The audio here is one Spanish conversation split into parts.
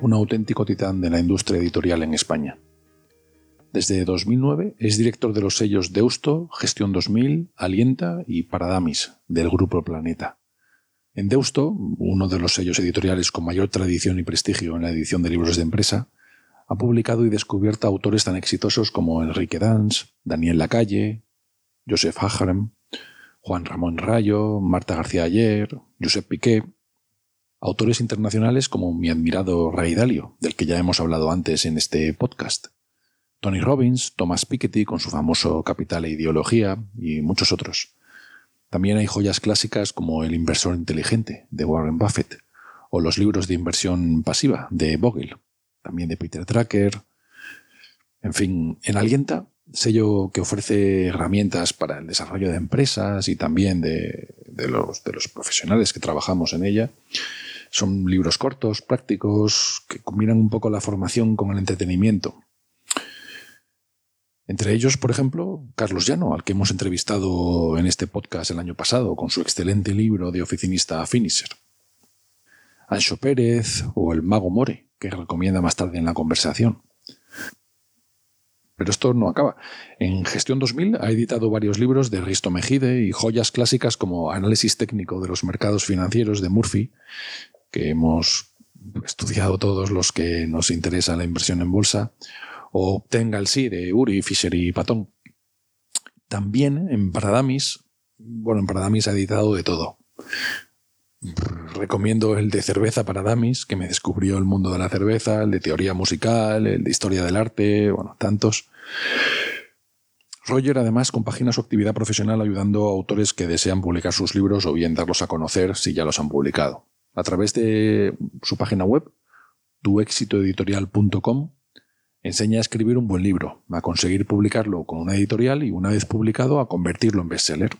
un auténtico titán de la industria editorial en España. Desde 2009 es director de los sellos Deusto, Gestión 2000, Alienta y Paradamis del Grupo Planeta. En Deusto, uno de los sellos editoriales con mayor tradición y prestigio en la edición de libros de empresa, ha publicado y descubierto autores tan exitosos como Enrique Dans, Daniel Lacalle, Joseph Hajarem, Juan Ramón Rayo, Marta García Ayer, Josep Piqué Autores internacionales como mi admirado Ray Dalio, del que ya hemos hablado antes en este podcast. Tony Robbins, Thomas Piketty con su famoso Capital e Ideología y muchos otros. También hay joyas clásicas como El inversor inteligente de Warren Buffett o los libros de inversión pasiva de Bogle, también de Peter Drucker. En fin, en Alienta, sello que ofrece herramientas para el desarrollo de empresas y también de los profesionales que trabajamos en ella, son libros cortos, prácticos, que combinan un poco la formación con el entretenimiento. Entre ellos, por ejemplo, Carlos Llano, al que hemos entrevistado en este podcast el año pasado con su excelente libro de oficinista Finisher. Ancho Pérez o el Mago More, que recomienda más tarde en la conversación. Pero esto no acaba. En Gestión 2000 ha editado varios libros de Risto Mejide y joyas clásicas como Análisis técnico de los mercados financieros de Murphy que hemos estudiado todos los que nos interesa la inversión en bolsa, o obtenga el sí de Uri, Fisher y Patón. También en Paradamis, bueno, en Paradamis ha editado de todo. Recomiendo el de cerveza Paradamis, que me descubrió el mundo de la cerveza, el de teoría musical, el de historia del arte, bueno, tantos. Roger además compagina su actividad profesional ayudando a autores que desean publicar sus libros o bien darlos a conocer si ya los han publicado a través de su página web, tuexitoeditorial.com, enseña a escribir un buen libro, a conseguir publicarlo con una editorial y una vez publicado a convertirlo en bestseller.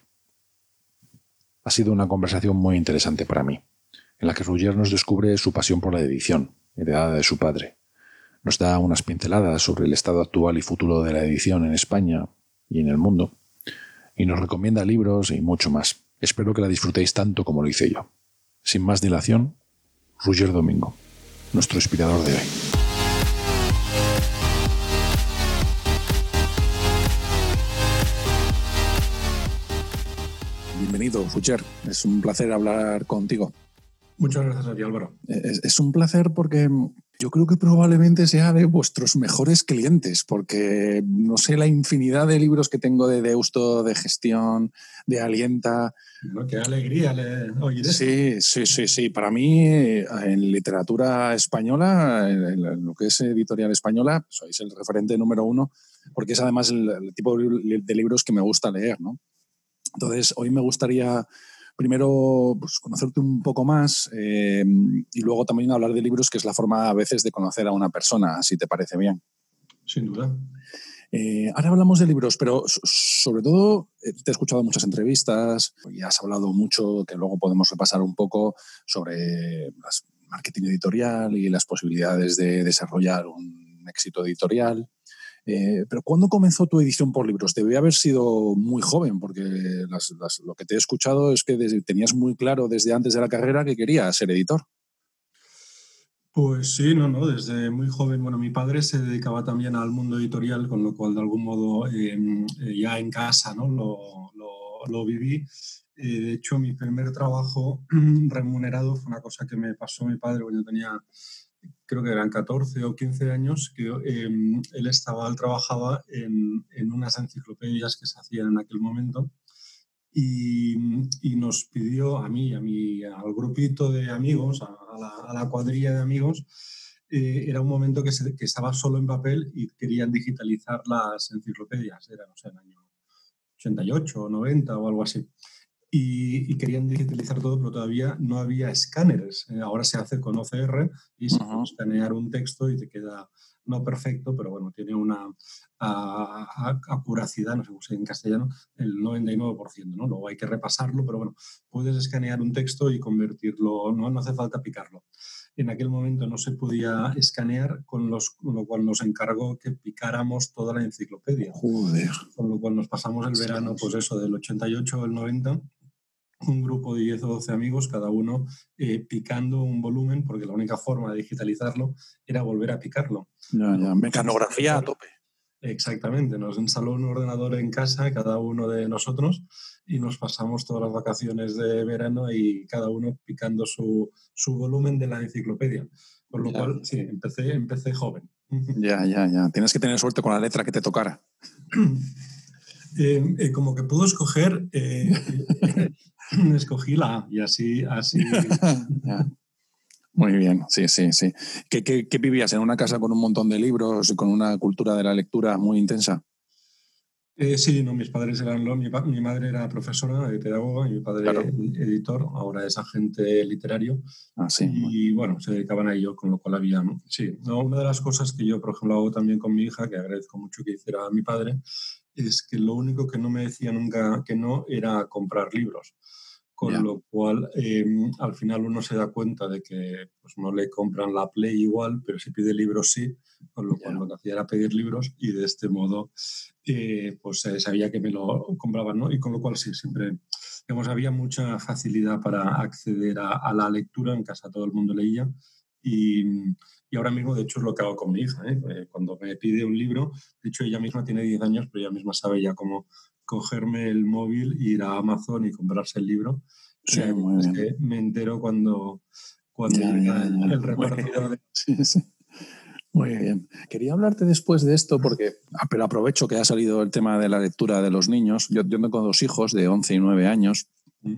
Ha sido una conversación muy interesante para mí, en la que Ruggier nos descubre su pasión por la edición, heredada de su padre. Nos da unas pinceladas sobre el estado actual y futuro de la edición en España y en el mundo, y nos recomienda libros y mucho más. Espero que la disfrutéis tanto como lo hice yo. Sin más dilación, Roger Domingo, nuestro inspirador de hoy. Bienvenido, Roger. Es un placer hablar contigo. Muchas gracias a ti, Álvaro. Es, un placer porque yo creo que probablemente sea de vuestros mejores clientes, porque no sé la infinidad de libros que tengo de Deusto, de gestión, de Alienta. qué alegría oír Sí, sí, sí, sí. Para mí, en literatura española, en lo que es editorial española, sois el referente número uno, porque es además el, tipo de libros que me gusta leer, ¿no? Entonces, hoy me gustaría primero pues, conocerte un poco más eh, y luego también hablar de libros, que es la forma a veces de conocer a una persona, si te parece bien. Sin duda. Eh, ahora hablamos de libros, pero sobre todo eh, te he escuchado muchas entrevistas y has hablado mucho, que luego podemos repasar un poco sobre marketing editorial y las posibilidades de desarrollar un éxito editorial. Eh, pero ¿cuándo comenzó tu edición por libros? Debía haber sido muy joven, porque lo que te he escuchado es que tenías muy claro desde antes de la carrera que querías ser editor. Pues sí, no, no, desde muy joven. Bueno, mi padre se dedicaba también al mundo editorial, con lo cual de algún modo em, eh, ya en casa ¿no? lo, lo, viví. Eh, de hecho, mi primer trabajo remunerado fue una cosa que me pasó mi padre cuando yo tenía creo que eran 14 o 15 años, que em, él estaba, él trabajaba en, en, unas enciclopedias que se hacían en aquel momento y, y nos pidió a mí, a mí, al grupito de amigos, a, la, a la, cuadrilla de amigos, eh, era un momento que, se, que, estaba solo en papel y querían digitalizar las enciclopedias, era, no sé, el año 88 o 90 o algo así. Y, querían digitalizar todo, pero todavía no había escáneres. Eh, ahora se hace con OCR y se puede escanear un texto y te queda no perfecto, pero bueno, tiene una acuracidad, no sé cómo se dice en castellano, el 99%, ¿no? Luego hay que repasarlo, pero bueno, puedes escanear un texto y convertirlo, no, no hace falta picarlo. En aquel momento no se podía escanear, con, los, lo cual nos encargó que picáramos toda la enciclopedia. Joder. Con lo cual nos pasamos el verano, pues eso, del 88 al 90, un grupo de 10 o 12 amigos, cada uno eh, picando un volumen, porque la única forma de digitalizarlo era volver a picarlo. Ya, ya. Mecanografía a tope. Exactamente, nos instaló un ordenador en casa, cada uno de nosotros, y nos pasamos todas las vacaciones de verano y cada uno picando su, su volumen de la enciclopedia. Por lo cual, sí, empecé, empecé joven. Ya, ya, ya. Tienes que tener suerte con la letra que te tocara. Eh, eh, como que puedo escoger, eh, escogí la A y así, así. Muy bien, sí, sí, sí. ¿Qué, ¿Qué, vivías? ¿En una casa con un montón de libros y con una cultura de la lectura muy intensa? sí, no, mis padres eran lo, mi, mi, madre era profesora, pedagoga, y mi padre editor, ahora es agente literario. Ah, sí. Y bueno, se dedicaban a ello, con lo cual había, sí, no, una de las cosas que yo, por ejemplo, hago también con mi hija, que agradezco mucho que hiciera a mi padre, es que lo único que no me decía nunca que no era comprar libros. Con lo cual, em, al final uno se da cuenta de que pues, no le compran la Play igual, pero si pide libros sí, con lo cual lo que hacía era pedir libros y de este modo eh, pues eh, sabía que me lo compraban, ¿no? Y con lo cual sí, siempre, digamos, había mucha facilidad para acceder a, a la lectura, en casa todo el mundo leía y, y, ahora mismo, de hecho, es lo que hago con mi hija. ¿eh? eh cuando me pide un libro, de hecho, ella misma tiene 10 años, pero ella misma sabe ya cómo cogerme el móvil, ir a Amazon y comprarse el libro. Sí, muy es que me entero cuando, cuando el repartidor. Sí, sí. Muy bien. Quería hablarte después de esto porque, ah, pero aprovecho que ha salido el tema de la lectura de los niños. Yo, yo tengo dos hijos de 11 y 9 años. Mm.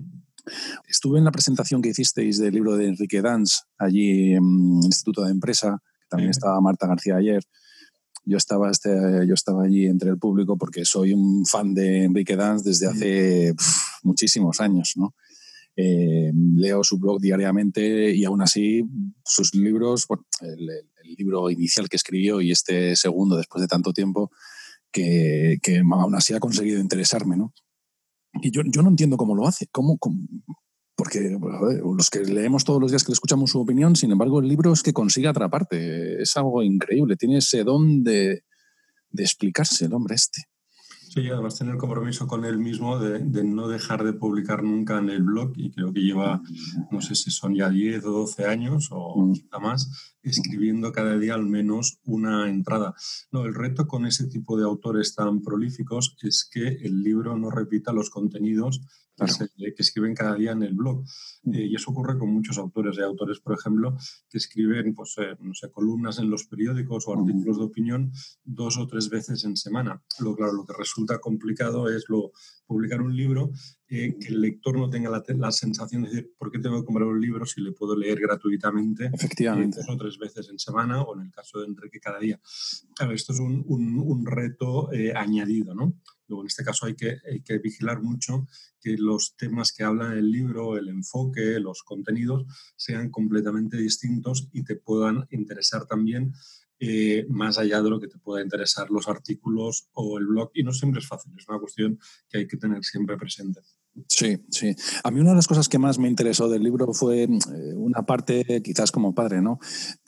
Estuve en la presentación que hicisteis del libro de Enrique Danz, allí en el Instituto de Empresa, que también estaba Marta García ayer. Yo estaba, este, yo estaba allí entre el público porque soy un fan de Enrique Danz desde hace muchísimos años. ¿no? Eh, leo su blog diariamente y aún así sus libros, el, libro inicial que escribió y este segundo después de tanto tiempo, que, que aún así ha conseguido interesarme. ¿no? Y yo, yo no entiendo cómo lo hace. ¿Cómo, porque los que leemos todos los días que le escuchamos su opinión, sin embargo, el libro es que consigue atraparte. Es algo increíble. Tiene ese don de, de explicarse el hombre este. Sí, además tener compromiso con él mismo de, de, no dejar de publicar nunca en el blog y creo que lleva, no sé si son ya 10 o 12 años o mm. quizá más, escribiendo cada día al menos una entrada. No, el reto con ese tipo de autores tan prolíficos es que el libro no repita los contenidos que, escriben cada día en el blog. Mm. Eh, y eso ocurre con muchos autores. Hay autores, por ejemplo, que escriben pues, eh, no sé, columnas en los periódicos o artículos de opinión dos o tres veces en semana. Lo, claro, lo que resulta complicado es lo, publicar un libro eh, que el lector no tenga la, la, sensación de decir, ¿por qué tengo que comprar un libro si le puedo leer gratuitamente Efectivamente. dos o tres veces en semana o en el caso de Enrique cada día? Claro, esto es un, un, un reto añadido, ¿no? Luego, en este caso hay que, hay que vigilar mucho que los temas que habla el libro, el enfoque, los contenidos, sean completamente distintos y te puedan interesar también eh, más allá de lo que te pueda interesar los artículos o el blog. Y no siempre es fácil, es una cuestión que hay que tener siempre presente. Sí, sí. A mí una de las cosas que más me interesó del libro fue eh, una parte, quizás como padre, ¿no?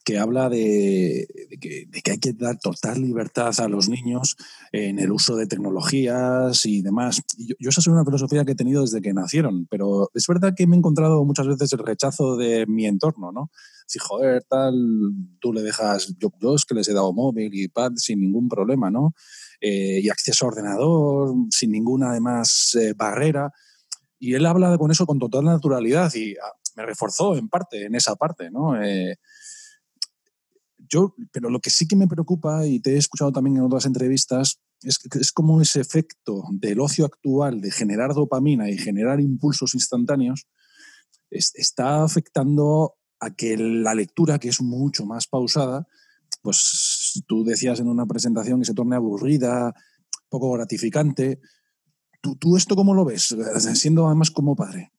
Que habla de, que, hay que dar total libertad a los niños en el uso de tecnologías y demás. yo, esa es una filosofía que he tenido desde que nacieron, pero es verdad que me he encontrado muchas veces el rechazo de mi entorno, ¿no? Si, joder, tal, tú le dejas, yo, yo es que les he dado móvil y pad sin ningún problema, ¿no? Eh, y acceso a ordenador sin ninguna, además, eh, barrera. Y él habla con eso con total naturalidad y ah, me reforzó en parte, en esa parte, ¿no? Eh, yo, pero lo que sí que me preocupa, y te he escuchado también en otras entrevistas, es, es como ese efecto del ocio actual de generar dopamina y generar impulsos instantáneos está afectando a que la lectura, que es mucho más pausada, pues tú decías en una presentación que se torne aburrida, poco gratificante, ¿Tú, esto cómo lo ves, siendo además como padre?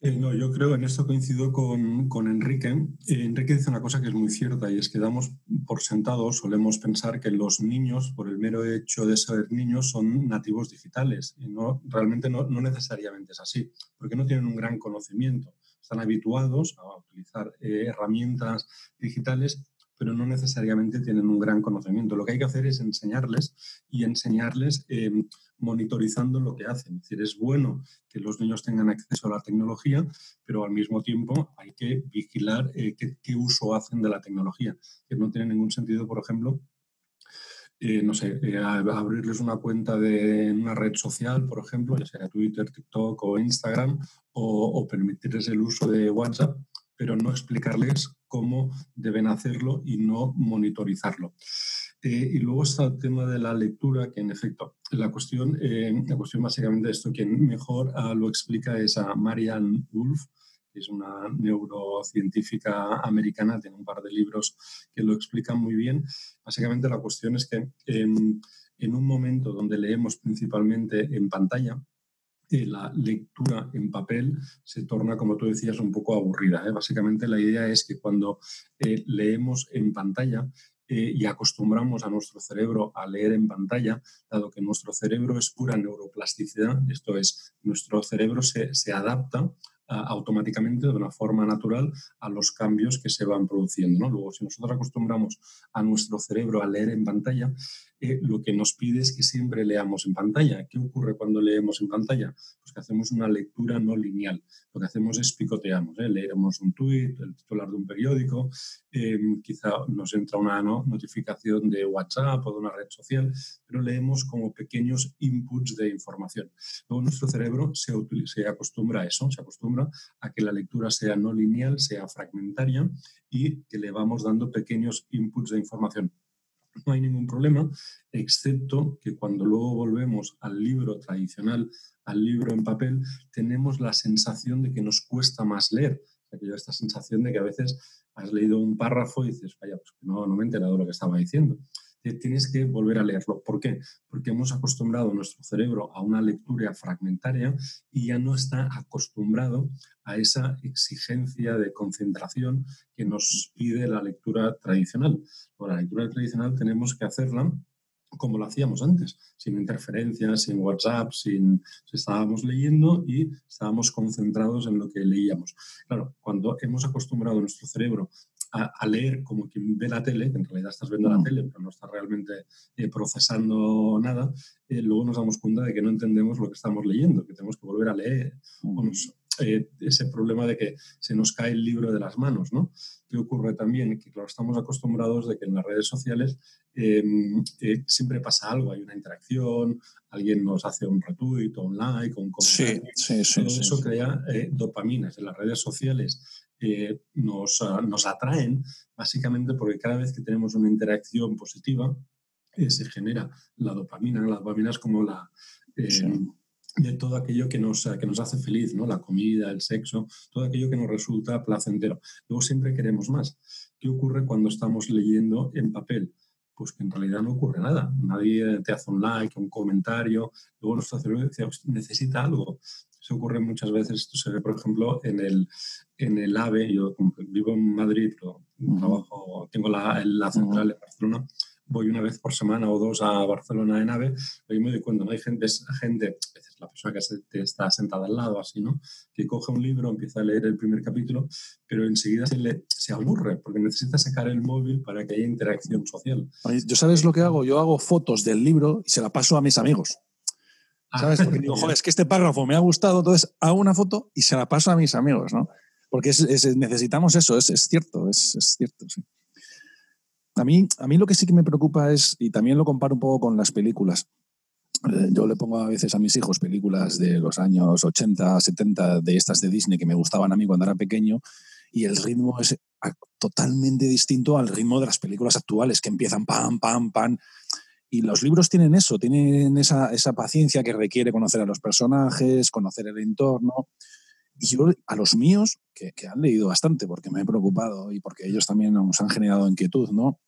Eh, no, yo creo, en esto coincido con, con Enrique. Eh, Enrique dice una cosa que es muy cierta y es que damos por sentado, solemos pensar que los niños, por el mero hecho de ser niños, son nativos digitales. Y no, realmente no, no necesariamente es así, porque no tienen un gran conocimiento. Están habituados a utilizar eh, herramientas digitales pero no necesariamente tienen un gran conocimiento. Lo que hay que hacer es enseñarles y enseñarles monitorizando lo que hacen. Es decir, es bueno que los niños tengan acceso a la tecnología, pero al mismo tiempo hay que vigilar eh, qué, uso hacen de la tecnología, que no tiene ningún sentido, por ejemplo, eh, no sé, eh, abrirles una cuenta de una red social, por ejemplo, ya sea Twitter, TikTok o Instagram, o permitirles el uso de WhatsApp pero no explicarles cómo deben hacerlo y no monitorizarlo. Eh, y luego está el tema de la lectura, que en efecto, la cuestión, eh, la cuestión básicamente de esto, quien mejor ah, lo explica es a Marianne Wolf, que es una neurocientífica americana, tiene un par de libros que lo explican muy bien. Básicamente la cuestión es que en un momento donde leemos principalmente en pantalla, la lectura en papel se torna, como tú decías, un poco aburrida. ¿eh? Básicamente la idea es que cuando eh, leemos en pantalla eh, y acostumbramos a nuestro cerebro a leer en pantalla, dado que nuestro cerebro es pura neuroplasticidad, esto es, nuestro cerebro se, se adapta automáticamente de una forma natural a los cambios que se van produciendo. ¿no? Luego, si nosotros acostumbramos a nuestro cerebro a leer en pantalla, eh, lo que nos pide es que siempre leamos en pantalla. ¿Qué ocurre cuando leemos en pantalla? Pues que hacemos una lectura no lineal. Lo que hacemos es picoteamos, ¿eh? leemos un tuit, el titular de un periódico, em, quizá nos entra una notificación de WhatsApp o de una red social, pero leemos como pequeños inputs de información. Luego nuestro cerebro se, se acostumbra a eso, se acostumbra a que la lectura sea no lineal, sea fragmentaria y que le vamos dando pequeños inputs de información no hay ningún problema, excepto que cuando luego volvemos al libro tradicional, al libro en papel, tenemos la sensación de que nos cuesta más leer. O sea, esta sensación de que a veces has leído un párrafo y dices, vaya, pues no, no me he enterado de lo que estaba diciendo tienes que volver a leerlo. ¿Por qué? Porque hemos acostumbrado nuestro cerebro a una lectura fragmentaria y ya no está acostumbrado a esa exigencia de concentración que nos pide la lectura tradicional. la lectura tradicional tenemos que hacerla como lo hacíamos antes, sin interferencias, sin WhatsApp, sin estábamos leyendo y estábamos concentrados en lo que leíamos. Claro, cuando hemos acostumbrado nuestro cerebro a, leer como quien ve la tele, que en realidad estás viendo la mm. tele, pero no estás realmente eh, procesando nada, eh, luego nos damos cuenta de que no entendemos lo que estamos leyendo, que tenemos que volver a leer. Mm. Eh, ese problema de que se nos cae el libro de las manos, ¿no? ¿Qué ocurre también? Que, claro, estamos acostumbrados de que en las redes sociales em, siempre pasa algo, hay una interacción, alguien nos hace un retweet o un like o un comentario. Sí, sí, sí, Todo eso crea dopaminas. En las redes sociales eh, nos, ah, nos, atraen básicamente porque cada vez que tenemos una interacción positiva eh, se genera la dopamina. La dopamina es como la... Eh, de todo aquello que nos, que nos hace feliz, ¿no? la comida, el sexo, todo aquello que nos resulta placentero. Luego siempre queremos más. ¿Qué ocurre cuando estamos leyendo en papel? Pues que en realidad no ocurre nada. Nadie te hace un like, un comentario. Luego nuestro cerebro necesita algo. Se ocurre muchas veces, esto se ve, por ejemplo, en el, en el AVE. Yo vivo en Madrid, pero trabajo, tengo la, la central en Barcelona. Voy una vez por semana o dos a Barcelona en AVE, y me doy cuenta, ¿no? Hay gente, gente la persona que está sentada al lado, así, ¿no? Que coge un libro, empieza a leer el primer capítulo, pero enseguida se, le, se aburre porque necesita sacar el móvil para que haya interacción social. ¿Yo sabes lo que hago? Yo hago fotos del libro y se la paso a mis amigos. Ah, ¿Sabes? Porque digo, joder, es que este párrafo me ha gustado, entonces hago una foto y se la paso a mis amigos, ¿no? Porque necesitamos eso, es, cierto, es, cierto. A mí, a mí lo que sí que me preocupa es, y también lo comparo un poco con las películas, eh, yo le pongo a veces a mis hijos películas de los años 80, 70, de estas de Disney que me gustaban a mí cuando era pequeño, y el ritmo es totalmente distinto al ritmo de las películas actuales, que empiezan pam, pam, pam. Y los libros tienen eso, tienen esa, esa, paciencia que requiere conocer a los personajes, conocer el entorno. Y yo a los míos, que, que, han leído bastante porque me he preocupado y porque ellos también nos han generado inquietud, ¿no?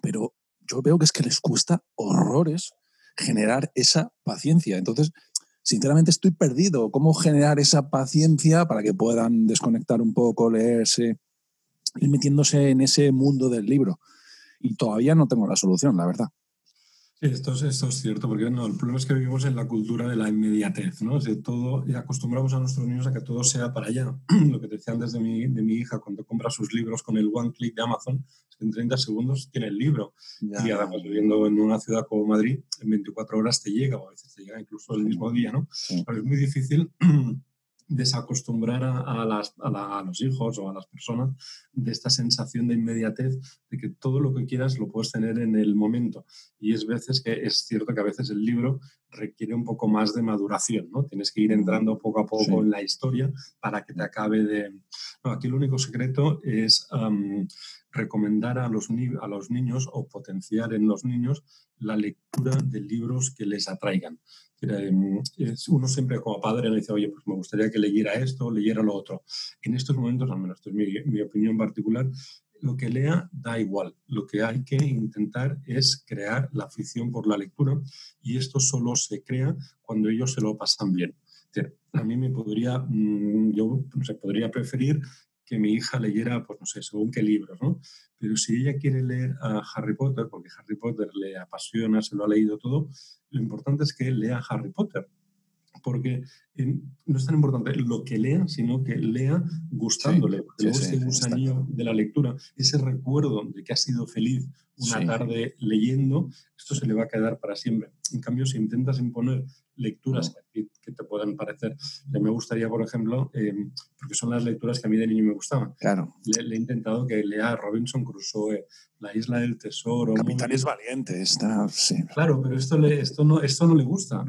Pero yo veo que es que les cuesta horrores generar esa paciencia. Entonces, sinceramente estoy perdido. ¿Cómo generar esa paciencia para que puedan desconectar un poco, leerse, ir metiéndose en ese mundo del libro? Y todavía no tengo la solución, la verdad. Esto es, esto es cierto, porque no, el problema es que vivimos en la cultura de la inmediatez, ¿no? de todo, y acostumbramos a nuestros niños a que todo sea para allá. Lo que te decía antes de mi, de mi hija, cuando compra sus libros con el one click de Amazon, en 30 segundos tiene el libro. Y además, viviendo en una ciudad como Madrid, en 24 horas te llega, o a veces te llega incluso el mismo día, ¿no? Pero es muy difícil desacostumbrar a, los hijos o a las personas de esta sensación de inmediatez, de que todo lo que quieras lo puedes tener en el momento. Y es veces que es cierto que a veces el libro requiere un poco más de maduración, ¿no? Tienes que ir entrando poco a poco en la historia para que te acabe de... aquí el único secreto es recomendar a los, a los niños o potenciar en los niños la lectura de libros que les atraigan. Em, uno siempre como padre le dice, oye, pues me gustaría que leyera esto, leyera lo otro. En estos momentos, al menos esto es mi, mi opinión particular, lo que lea da igual. Lo que hay que intentar es crear la afición por la lectura y esto solo se crea cuando ellos se lo pasan bien. A mí me podría, mm, yo sé, podría preferir que mi hija leyera, pues no sé, según qué libros, ¿no? Pero si ella quiere leer a Harry Potter, porque Harry Potter le apasiona, se lo ha leído todo, lo importante es que lea Harry Potter. Porque no es tan importante lo que lea, sino que lea gustándole. porque luego ese gusanillo de la lectura, ese recuerdo de que ha sido feliz una tarde leyendo, esto se le va a quedar para siempre. En cambio, si intentas imponer lecturas que, te puedan parecer. Me gustaría, por ejemplo, em, porque son las lecturas que a mí de niño me gustaban. Claro. Le, he intentado que lea Robinson Crusoe, La Isla del Tesoro. Capitán es valiente, está, sí. Claro, pero esto, le, esto, no, esto no le gusta.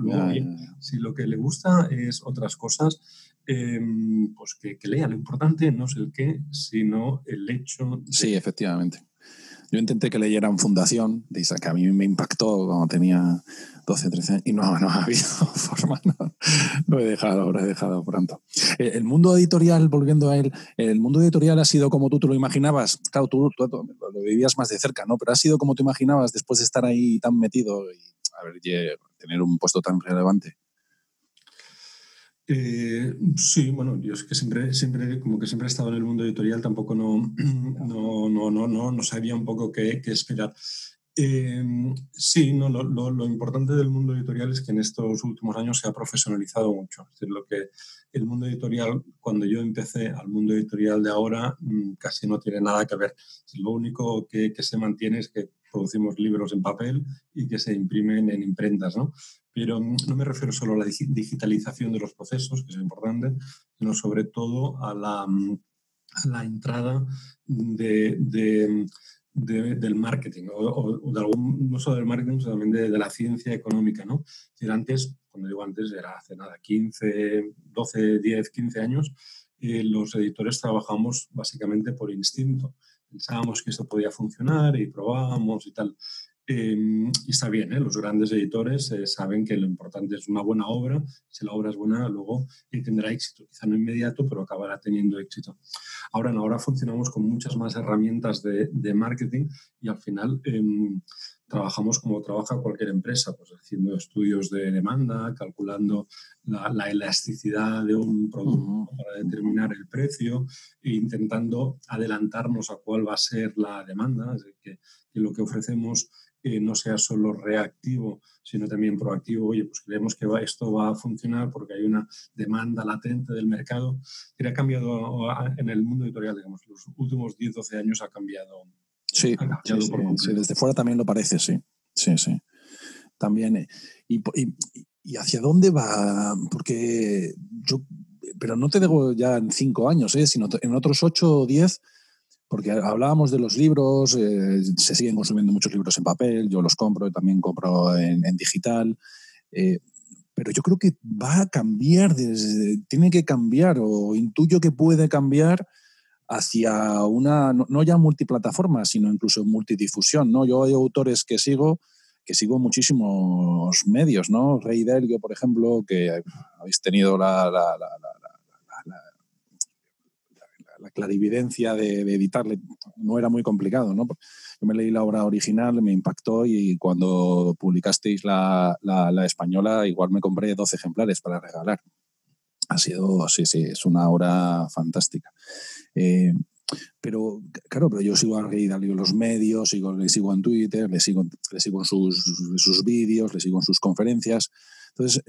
Si lo que le gusta es otras cosas, em, pues que, lea. Lo importante no es el qué, sino el hecho. Sí, efectivamente. Yo intenté que leyeran Fundación, de que a mí me impactó cuando tenía 12, 13 años, y no, no ha habido forma, no, lo he dejado, lo he dejado pronto. Eh, el mundo editorial, volviendo a él, el mundo editorial ha sido como tú te lo imaginabas, claro, tú, lo vivías más de cerca, ¿no? Pero ha sido como tú imaginabas después de estar ahí tan metido y, a ver, tener un puesto tan relevante. Eh, sí, bueno, yo es que siempre, siempre, como que siempre he estado en el mundo editorial, tampoco no, no, no, no, no, no sabía un poco qué, qué esperar. Eh, sí, no, lo, importante del mundo editorial es que en estos últimos años se ha profesionalizado mucho. Es decir, lo que el mundo editorial, cuando yo empecé al mundo editorial de ahora, mm, casi no tiene nada que ver. Lo único que se mantiene es que producimos libros en papel y que se imprimen en imprentas, ¿no? Pero no me refiero solo a la digitalización de los procesos, que es importante, sino sobre todo a la, la entrada de, del marketing, o, no solo del marketing, sino también de, la ciencia económica. ¿no? antes, cuando digo antes, era hace nada, 15, 12, 10, 15 años, eh, los editores trabajamos básicamente por instinto. Pensábamos que esto podía funcionar y probábamos y tal. Em, y está bien, ¿eh? los grandes editores eh, saben que lo importante es una buena obra. Si la obra es buena, luego eh, tendrá éxito. Quizá no inmediato, pero acabará teniendo éxito. Ahora no, ahora funcionamos con muchas más herramientas de, marketing y al final em, trabajamos como trabaja cualquier empresa, pues haciendo estudios de demanda, calculando la, elasticidad de un producto para determinar el precio e intentando adelantarnos a cuál va a ser la demanda, es que, que lo que ofrecemos no sea solo reactivo, sino también proactivo. Oye, pues creemos que esto va a funcionar porque hay una demanda latente del mercado. Que ha cambiado en el mundo editorial, digamos, los últimos 10, 12 años ha cambiado. Sí, desde fuera también lo parece, sí. Sí, sí. También. Eh, y, y, hacia dónde va? Porque yo, pero no te digo ya en cinco años, ¿eh? sino en otros ocho o diez porque hablábamos de los libros, eh, se siguen consumiendo muchos libros en papel, yo los compro, también compro en, digital, eh, pero yo creo que va a cambiar, tiene que cambiar o intuyo que puede cambiar hacia una, no, ya multiplataforma, sino incluso multidifusión. ¿no? Yo hay autores que sigo que sigo muchísimos medios, ¿no? Rey Delio, por ejemplo, que habéis tenido la clarividencia de, editarle no era muy complicado, ¿no? Yo me leí la obra original, me impactó y cuando publicasteis la, la, española igual me compré 12 ejemplares para regalar. Ha sido, sí, sí, es una obra fantástica. Eh, pero claro, pero yo sigo a Rey Dalio los medios, sigo, le sigo en Twitter, le sigo, sigo en sus, sus vídeos, le sigo en sus conferencias. Entonces,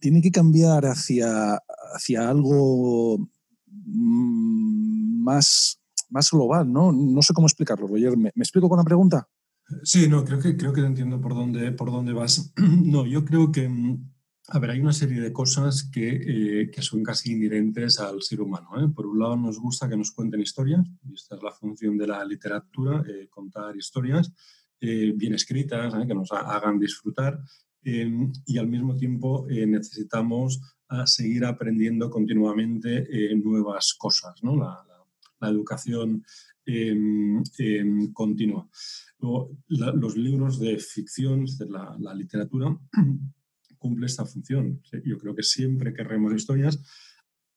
tiene que cambiar hacia, hacia algo mm, más, más global, ¿no? No sé cómo explicarlo, Roger. ¿Me, explico con la pregunta? Sí, no, creo que, creo que entiendo por dónde, por dónde vas. No, yo creo que, mm, a ver, hay una serie de cosas que, eh, que son casi inherentes al ser humano. ¿eh? Por un lado, nos gusta que nos cuenten historias, y esta es la función de la literatura, eh, contar historias bien escritas, que nos hagan disfrutar, y al mismo tiempo eh, necesitamos ah, seguir aprendiendo continuamente eh, nuevas cosas, ¿no? la, educación em, em, continua. los libros de ficción, la, la literatura, cumple esta función. Yo creo que siempre querremos historias,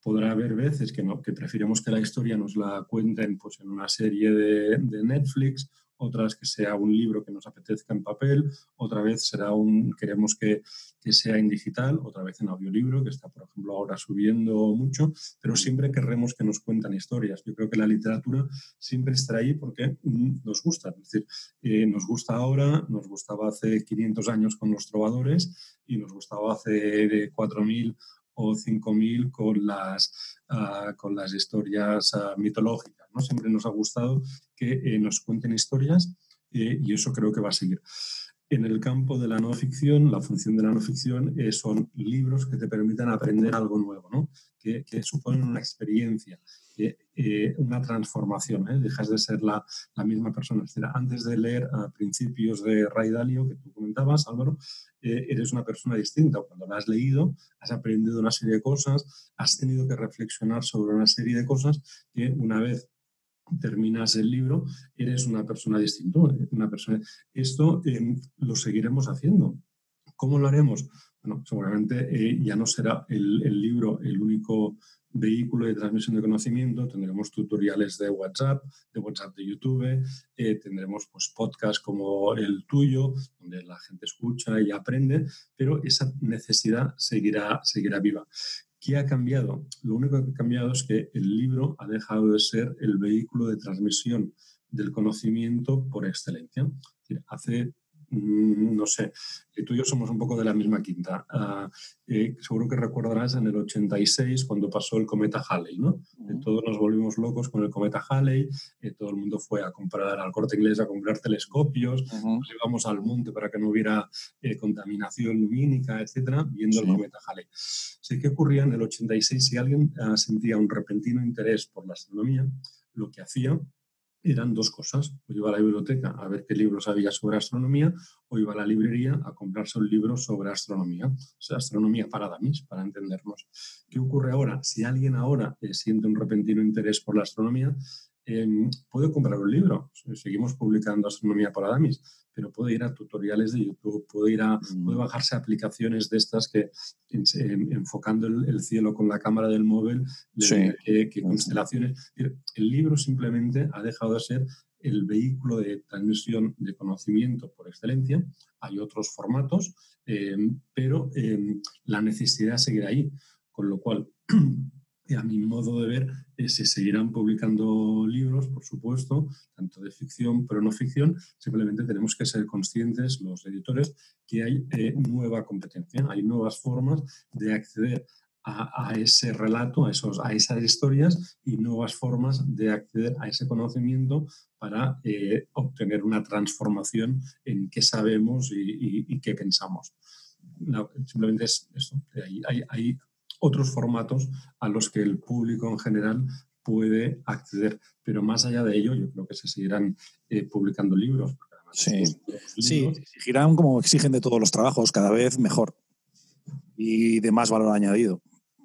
podrá haber veces que, no, que preferimos que la historia nos la cuenten pues, en una serie de Netflix otras que sea un libro que nos apetezca en papel, otra vez será un, queremos que, que, sea en digital, otra vez en audiolibro, que está, por ejemplo, ahora subiendo mucho, pero siempre querremos que nos cuentan historias. Yo creo que la literatura siempre está ahí porque mm, nos gusta, es decir, eh, nos gusta ahora, nos gustaba hace 500 años con los trovadores y nos gustaba hace 4.000 o 5.000 con las, ah, con las historias ah, mitológicas. ¿no? Siempre nos ha gustado que eh, nos cuenten historias eh, y eso creo que va a seguir. En el campo de la no ficción, la función de la no ficción eh, son libros que te permitan aprender algo nuevo, ¿no? que suponen una experiencia, una transformación. Dejas de ser la, misma persona. antes de leer a principios de Ray Dalio, que tú comentabas, Álvaro, eres una persona distinta. Cuando la has leído, has aprendido una serie de cosas, has tenido que reflexionar sobre una serie de cosas que una vez terminas el libro, eres una persona distinta. Una persona... Esto eh, lo seguiremos haciendo. ¿Cómo lo haremos? Bueno, seguramente eh, ya no será el, libro el único vehículo de transmisión de conocimiento, tendremos tutoriales de WhatsApp, de WhatsApp de YouTube, eh, tendremos pues, podcasts como el tuyo, donde la gente escucha y aprende, pero esa necesidad seguirá, seguirá viva. ¿Qué ha cambiado? Lo único que ha cambiado es que el libro ha dejado de ser el vehículo de transmisión del conocimiento por excelencia. Hace no sé, eh, tú y yo somos un poco de la misma quinta. Eh, seguro que recordarás en el 86 cuando pasó el cometa Halley, ¿no? todos nos volvimos locos con el cometa Halley, eh, todo el mundo fue a comprar al corte inglés a comprar telescopios, nos íbamos al monte para que no hubiera contaminación lumínica, etcétera, viendo el cometa Halley. Sé que ocurría en el 86 si alguien ah, sentía un repentino interés por la astronomía, lo que hacía eran dos cosas. O iba a la biblioteca a ver qué libros había sobre astronomía o iba a la librería a comprarse un libro sobre astronomía. O sea, astronomía para damis, para entendernos. ¿Qué ocurre ahora? Si alguien ahora eh, siente un repentino interés por la astronomía, em, puede comprar un libro. Seguimos publicando Astronomía para Damis, pero puede ir a tutoriales de YouTube, puede, ir a, puede mm. bajarse aplicaciones de estas que enfocando el, cielo con la cámara del móvil, qué, constelaciones. El libro simplemente ha dejado de ser el vehículo de transmisión de conocimiento por excelencia. Hay otros formatos, eh, pero eh, la necesidad seguirá ahí. Con lo cual, a mi modo de ver, eh, se seguirán publicando libros, por supuesto, tanto de ficción, pero no ficción. Simplemente tenemos que ser conscientes, los editores, que hay eh, nueva competencia, hay nuevas formas de acceder a, ese relato, a, esos, a esas historias y nuevas formas de acceder a ese conocimiento para eh, obtener una transformación en qué sabemos y, qué pensamos. simplemente es eso. Hay, hay, otros formatos a los que el público en general puede acceder. Pero más allá de ello, yo creo que se seguirán eh, publicando libros. Sí, sí, exigirán como exigen de todos los trabajos, cada vez mejor y de más valor añadido,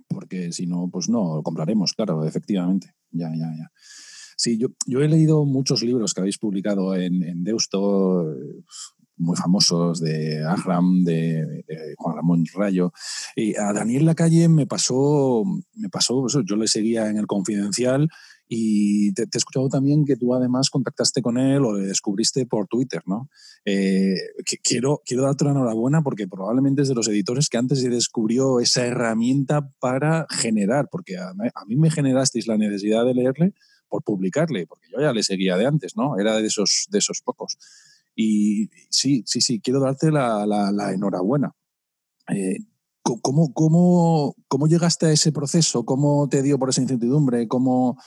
porque si no, pues no, lo compraremos, claro, efectivamente. Ya, ya, ya. Sí, yo, yo he leído muchos libros que habéis publicado en, en Deusto, muy famosos de Ahram, de, Juan Ramón Rayo. Y a Daniel Lacalle me pasó, me pasó yo le seguía en el Confidencial Y te, he escuchado también que tú además contactaste con él o le descubriste por Twitter, ¿no? Eh, quiero, quiero darte la enhorabuena porque probablemente es de los editores que antes se descubrió esa herramienta para generar, porque a, mí me generasteis la necesidad de leerle por publicarle, porque yo ya le seguía de antes, ¿no? Era de esos, de esos pocos. Y sí, sí, sí, quiero darte la, la, enhorabuena. Eh, ¿cómo, cómo, cómo, llegaste a ese proceso? ¿Cómo te dio por esa incertidumbre? ¿Cómo,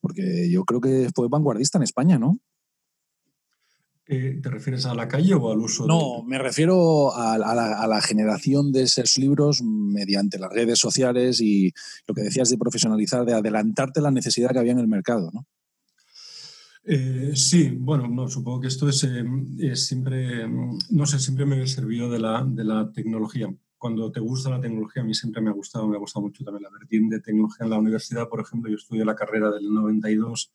porque yo creo que fue vanguardista en España, ¿no? Eh, ¿Te refieres a la calle o al uso? No, me refiero a, la, generación de esos libros mediante las redes sociales y lo que decías de profesionalizar, de adelantarte la necesidad que había en el mercado, ¿no? Eh, sí, bueno, no, supongo que esto es, eh, siempre, no sé, siempre me he servido de la, de la tecnología cuando te gusta la tecnología, a mí siempre me ha gustado, me ha gustado mucho también la vertiente de tecnología en la universidad. Por ejemplo, yo estudié la carrera del 92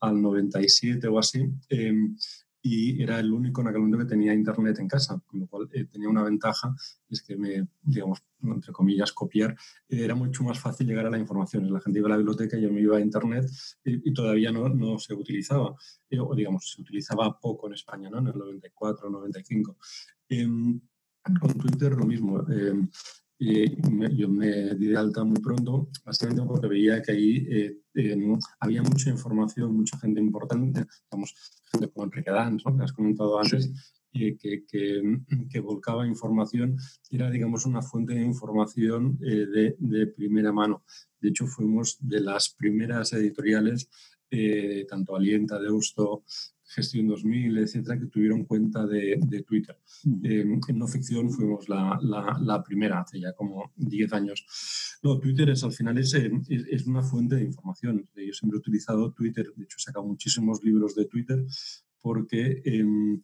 al 97 o así, em, y era el único en aquel momento que tenía internet en casa, con lo cual eh, tenía una ventaja, es que me, digamos, entre comillas, copiar, era mucho más fácil llegar a la información. La gente iba a la biblioteca, yo me iba a internet y, todavía no, no, se utilizaba, eh, o digamos, se utilizaba poco en España, ¿no? en el 94, 95. Con Twitter lo mismo. Eh, yo me di de alta muy pronto, básicamente porque veía que ahí eh, había mucha información, mucha gente importante, digamos, gente como Enrique Danz, que has comentado antes, que, que, que, volcaba información, era, digamos, una fuente de información eh, de, de, primera mano. De hecho, fuimos de las primeras editoriales, tanto Alienta, Deusto, Gestión 2000, etcétera, que tuvieron cuenta de, de Twitter. en no ficción fuimos la, la, la, primera, hace ya como 10 años. No, Twitter es al final es, es, una fuente de información. Yo siempre he utilizado Twitter, de hecho he sacado muchísimos libros de Twitter porque em,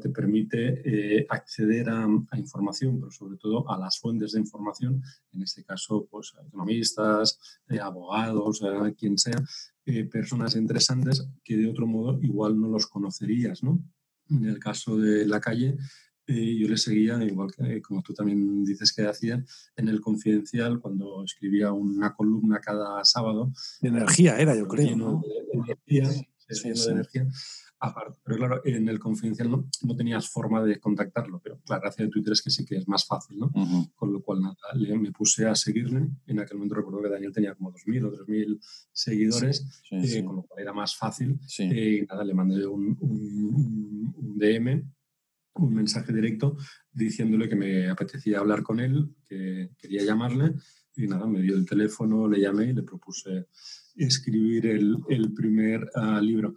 te permite eh, acceder a, información, pero sobre todo a las fuentes de información, en este caso, pues economistas, eh, abogados, eh, quien sea, personas interesantes que de otro modo igual no los conocerías, ¿no? En el caso de la calle, yo le seguía, igual que como tú también dices que hacía, en el Confidencial, cuando escribía una columna cada sábado. De energía era, yo creo. ¿no? de, energía, de energía aparte. Pero claro, en el confidencial no, no, tenías forma de contactarlo, pero la gracia de Twitter es que sí que es más fácil, ¿no? Con lo cual nada, le, me puse a seguirle. En aquel momento recuerdo que Daniel tenía como 2.000 o 3.000 seguidores, eh, con lo cual era más fácil. Eh, y nada, le mandé un, un, un DM un mensaje directo diciéndole que me apetecía hablar con él, que quería llamarle y nada, me dio el teléfono, le llamé y le propuse escribir el, el primer uh, libro.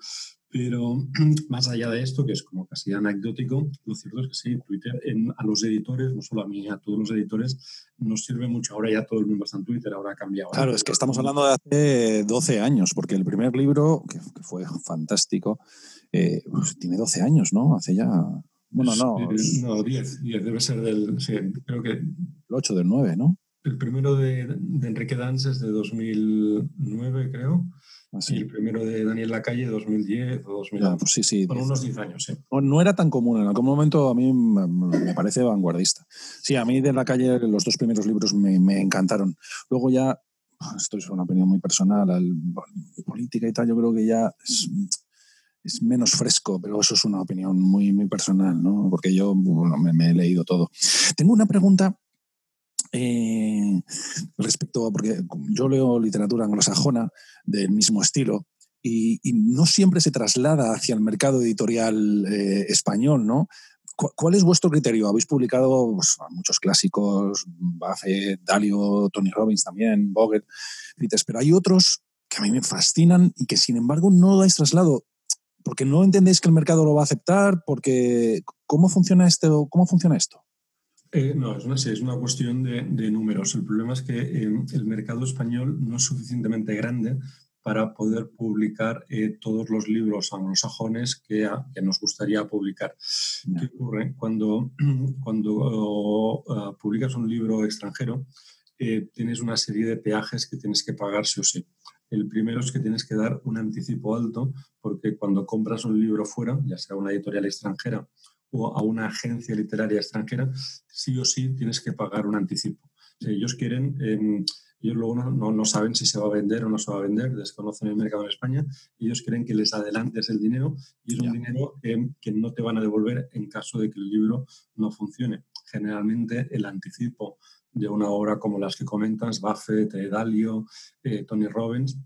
Pero más allá de esto, que es como casi anecdótico, lo cierto es que sí, Twitter a los editores, no solo a mí, a todos los editores, nos sirve mucho. Ahora ya todo el mundo está en Twitter, ahora ha cambiado. Claro, es que estamos hablando de hace 12 años, porque el primer libro, que, fue fantástico, eh, pues tiene 12 años, ¿no? Hace ya... Bueno, no. No, 10, 10 debe ser del. Sí, creo que. El 8 del 9, ¿no? El primero de, de Enrique Danz es de 2009, creo. Sí, el primero de Daniel Lacalle, 2010 o 2011. pues sí, sí. Con unos 10 años, sí. No, era tan común, en algún momento a mí me parece vanguardista. Sí, a mí de Lacalle los dos primeros libros me, me encantaron. Luego ya, esto es una opinión muy personal, al, política y tal, yo creo que ya es, es, menos fresco, pero eso es una opinión muy, muy personal, ¿no? Porque yo me, me he leído todo. Tengo una pregunta eh, respecto a, porque yo leo literatura anglosajona del mismo estilo y, no siempre se traslada hacia el mercado editorial eh, español, ¿no? ¿Cuál es vuestro criterio? Habéis publicado pues, muchos clásicos, Buffett, Dalio, Tony Robbins también, Boget, pero hay otros que a mí me fascinan y que sin embargo no dais traslado porque no entendéis que el mercado lo va a aceptar, porque ¿cómo funciona esto? ¿Cómo funciona esto? Eh, no, es una, es una cuestión de, números. El problema es que eh, el mercado español no es suficientemente grande para poder publicar eh, todos los libros anglosajones que, que nos gustaría publicar. ¿Qué ocurre? Cuando, cuando uh, publicas un libro extranjero, tienes una serie de peajes que tienes que pagar sí o sí. El primero es que tienes que dar un anticipo alto, porque cuando compras un libro fuera, ya sea una editorial extranjera o a una agencia literaria extranjera, sí o sí tienes que pagar un anticipo. ellos quieren, em, ellos luego no, no, saben si se va a vender o no se va a vender, desconocen el mercado en España, ellos creen que les adelantes el dinero y es un dinero que no te van a devolver en caso de que el libro no funcione. Generalmente el anticipo de una obra como las que comentas, Buffett, Dalio, eh, Tony Robbins,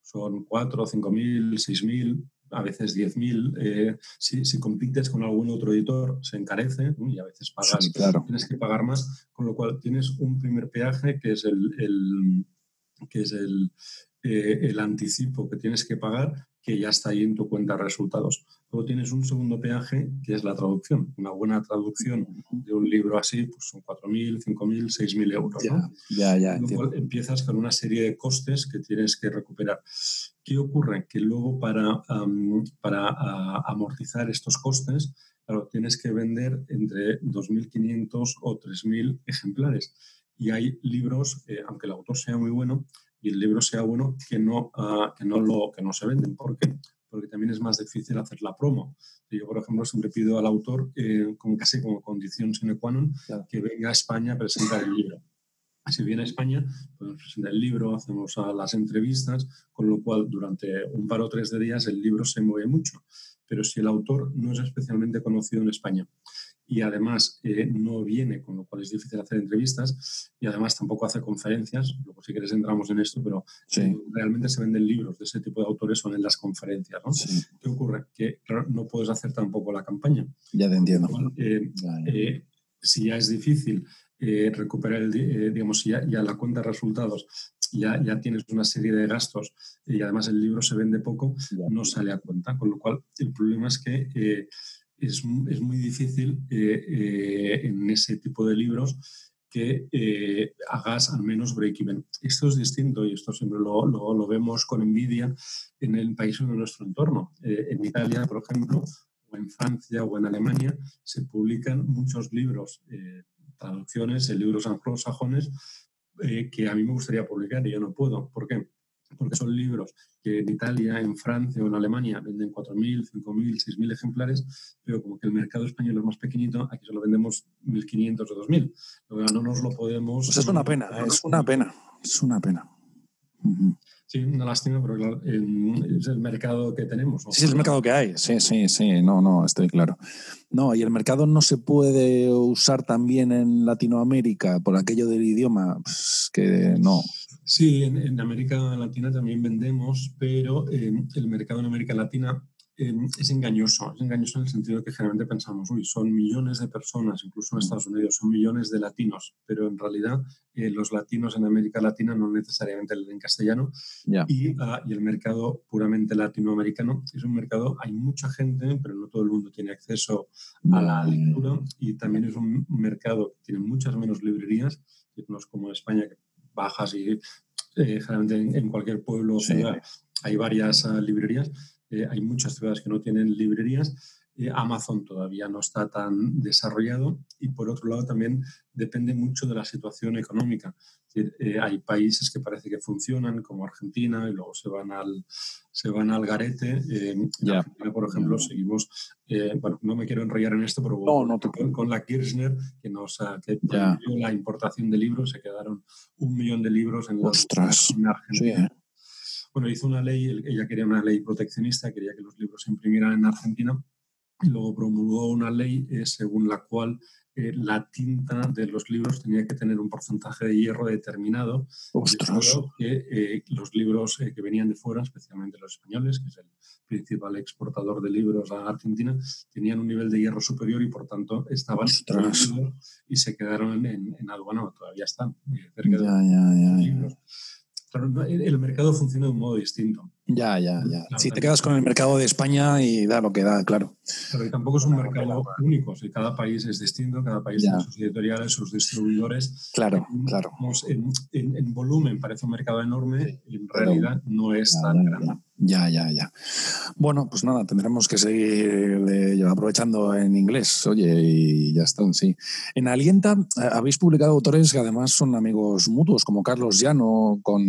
son 4, 5 mil, 6 mil, a veces 10.000. Eh, si, si, compites con algún otro editor, se encarece y a veces pagas, tienes que pagar más, con lo cual tienes un primer peaje que es el, el que es el, eh, el anticipo que tienes que pagar que ya está ahí en tu cuenta de resultados. Luego tienes un segundo peaje, que es la traducción. Una buena traducción de un libro así, pues son 4.000, 5.000, 6.000 euros. Ya, ya, empiezas con una serie de costes que tienes que recuperar. ¿Qué ocurre? Que luego para, para amortizar estos costes, claro, tienes que vender entre 2.500 o 3.000 ejemplares. Y hay libros, eh, aunque el autor sea muy bueno, y el libro sea bueno que no, ah, que no, lo, que no se venden. ¿Por qué? Porque también es más difícil hacer la promo. Yo, por ejemplo, siempre pido al autor, eh, como casi como condición sine qua non, que venga a España a presentar el libro. Si viene a España, podemos presentar el libro, hacemos las entrevistas, con lo cual durante un par o tres de días el libro se mueve mucho. Pero si el autor no es especialmente conocido en España y además eh, no viene, con lo cual es difícil hacer entrevistas y además tampoco hace conferencias. Luego, si quieres, entramos en esto, pero eh, realmente se venden libros de ese tipo de autores son en las conferencias. ¿no? ¿Qué ocurre? Que no puedes hacer tampoco la campaña. Ya te entiendo. Eh, si ya es difícil recuperar, el, digamos, ya, ya la cuenta de resultados ya, ya, tienes una serie de gastos y además el libro se vende poco, no sale a cuenta. Con lo cual, el problema es que es, es muy difícil eh, eh, en ese tipo de libros que eh, hagas al menos break-even. Esto es distinto y esto siempre lo, lo, vemos con envidia en el país de nuestro entorno. en Italia, por ejemplo, o en Francia o en Alemania, se publican muchos libros, traducciones de libros anglosajones que a mí me gustaría publicar y yo no puedo. ¿Por qué? Porque son libros que en Italia, en Francia o en Alemania venden 4.000, 5.000, 6.000 ejemplares, pero como que el mercado español es más pequeñito, aquí solo vendemos 1.500 o 2.000. No nos lo podemos... Pues es una pena, es una pena, es una pena. Sí, una lástima, pero claro, es el mercado que tenemos. Sí, es el mercado que hay, sí, sí, sí, no, no, estoy claro. No, y el mercado no se puede usar también en Latinoamérica por aquello del idioma, pues, que no. Sí, en, América Latina también vendemos, pero eh, el mercado en América Latina Em, es engañoso. Es engañoso en el sentido de que generalmente pensamos, uy, son millones de personas, incluso en mm. Estados Unidos, son millones de latinos, pero en realidad eh, los latinos en América Latina no necesariamente leen castellano y, ah, y, el mercado puramente latinoamericano es un mercado, hay mucha gente, pero no todo el mundo tiene acceso a la lectura y también es un mercado que tiene muchas menos librerías, no es como en España que bajas y eh, generalmente en, cualquier pueblo o ciudad hay varias ah, librerías eh, hay muchas ciudades que no tienen librerías. Eh, Amazon todavía no está tan desarrollado. Y por otro lado también depende mucho de la situación económica. Eh, hay países que parece que funcionan como Argentina y luego se van al, se van al garete. en Argentina, por ejemplo, seguimos, bueno, no me quiero enrollar en esto, pero con, la Kirchner, que nos que la importación de libros, se quedaron un millón de libros en, en Argentina bueno, hizo una ley, ella quería una ley proteccionista, quería que los libros se imprimieran en Argentina y luego promulgó una ley eh, según la cual eh, la tinta de los libros tenía que tener un porcentaje de hierro determinado. ¡Ostras! Que eh, los libros que venían de fuera, especialmente los españoles, que es el principal exportador de libros a Argentina, tenían un nivel de hierro superior y por tanto estaban y se quedaron en, en aduana, todavía están cerca de los libros el mercado funciona de un modo distinto. Ya, ya, ya. Si te quedas con el mercado de España y da lo que da, claro. Pero tampoco es un mercado único. Si cada país es distinto, cada país tiene sus editoriales, sus distribuidores. Claro, claro. En, volumen parece un mercado enorme y en realidad no es tan grande. Ya, ya, ya. Bueno, pues nada, tendremos que seguir aprovechando en inglés, oye, y ya están, sí. En Alienta eh, habéis publicado autores que además son amigos mutuos, como Carlos Llano, con,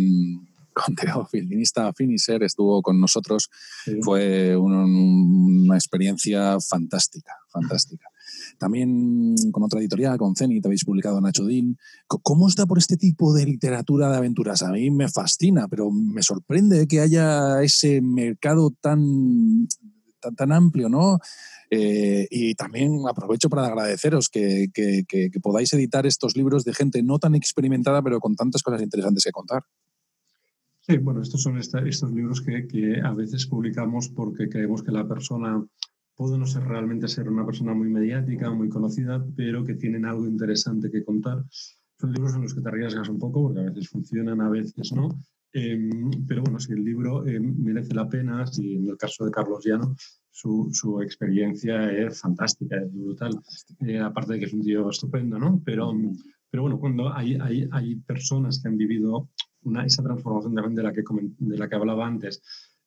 con Teo, violinista Finisher, estuvo con nosotros. Fue una experiencia fantástica, fantástica. también con otra editorial, con Zenit, habéis publicado Nacho Dean. ¿Cómo está por este tipo de literatura de aventuras? A mí me fascina, pero me sorprende que haya ese mercado tan, tan, tan amplio, ¿no? Eh, y también aprovecho para agradeceros que, podáis editar estos libros de gente no tan experimentada, pero con tantas cosas interesantes que contar. Sí, bueno, estos son estos libros que, a veces publicamos porque creemos que la persona puede no ser realmente ser una persona muy mediática, muy conocida, pero que tienen algo interesante que contar. Son libros en los que te arriesgas un poco, porque a veces funcionan, a veces no. Em, pero bueno, si el libro em, merece la pena, si en el caso de Carlos Llano, su, su experiencia es fantástica, es brutal. Eh, aparte de que es un tío estupendo, ¿no? Pero, pero bueno, cuando hay, hay, hay personas que han vivido una, esa transformación de la que, de la que hablaba antes,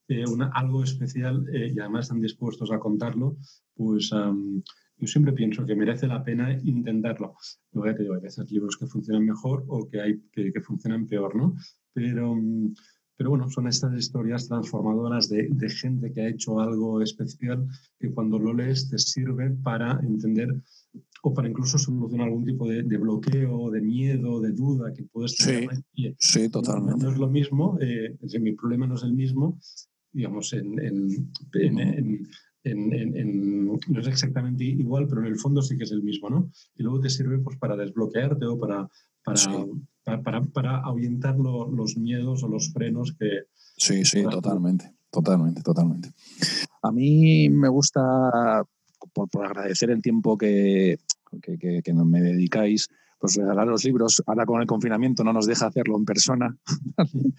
eh, algo especial eh, y además están dispuestos a contarlo, pues yo siempre pienso que merece la pena intentarlo. Luego ya te digo, hay veces libros que funcionan mejor o que hay que, que funcionan peor, ¿no? Pero pero bueno, son estas historias transformadoras de, gente que ha hecho algo especial que cuando lo lees te sirve para entender o para incluso solucionar algún tipo de, bloqueo, de miedo, de duda que puedes tener. Sí, sí totalmente. No, es lo mismo, eh, mi problema no es el mismo, digamos, en, en, no es exactamente igual, pero en el fondo sí que es el mismo, ¿no? Y luego te sirve pues, para desbloquearte o para, para, para, para, ahuyentar los miedos o los frenos que... Sí, sí, totalmente, totalmente, totalmente. A mí me gusta, por, agradecer el tiempo que, que, que, me dedicáis, pues regalar los libros. Ahora con el confinamiento no nos deja hacerlo en persona.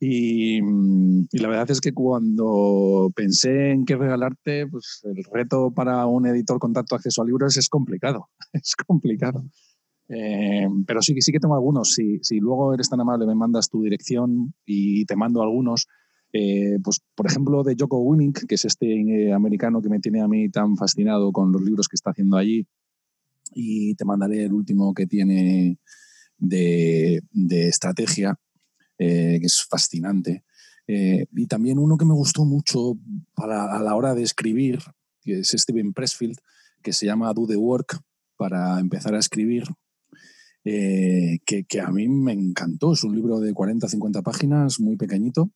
y, y, la verdad es que cuando pensé en qué regalarte, pues el reto para un editor con tanto acceso a libros es complicado. Es complicado. Eh, pero sí, sí que tengo algunos. Si, si, luego eres tan amable, me mandas tu dirección y te mando algunos. Eh, pues, por ejemplo, de Joko Willink, que es este eh, americano que me tiene a mí tan fascinado con los libros que está haciendo allí. Y te mandaré el último que tiene de, de estrategia, que es fascinante. y también uno que me gustó mucho para, a la hora de escribir, que es Steven Pressfield, que se llama Do the Work, para empezar a escribir, eh, que, a mí me encantó. Es un libro de 40-50 páginas, muy pequeñito,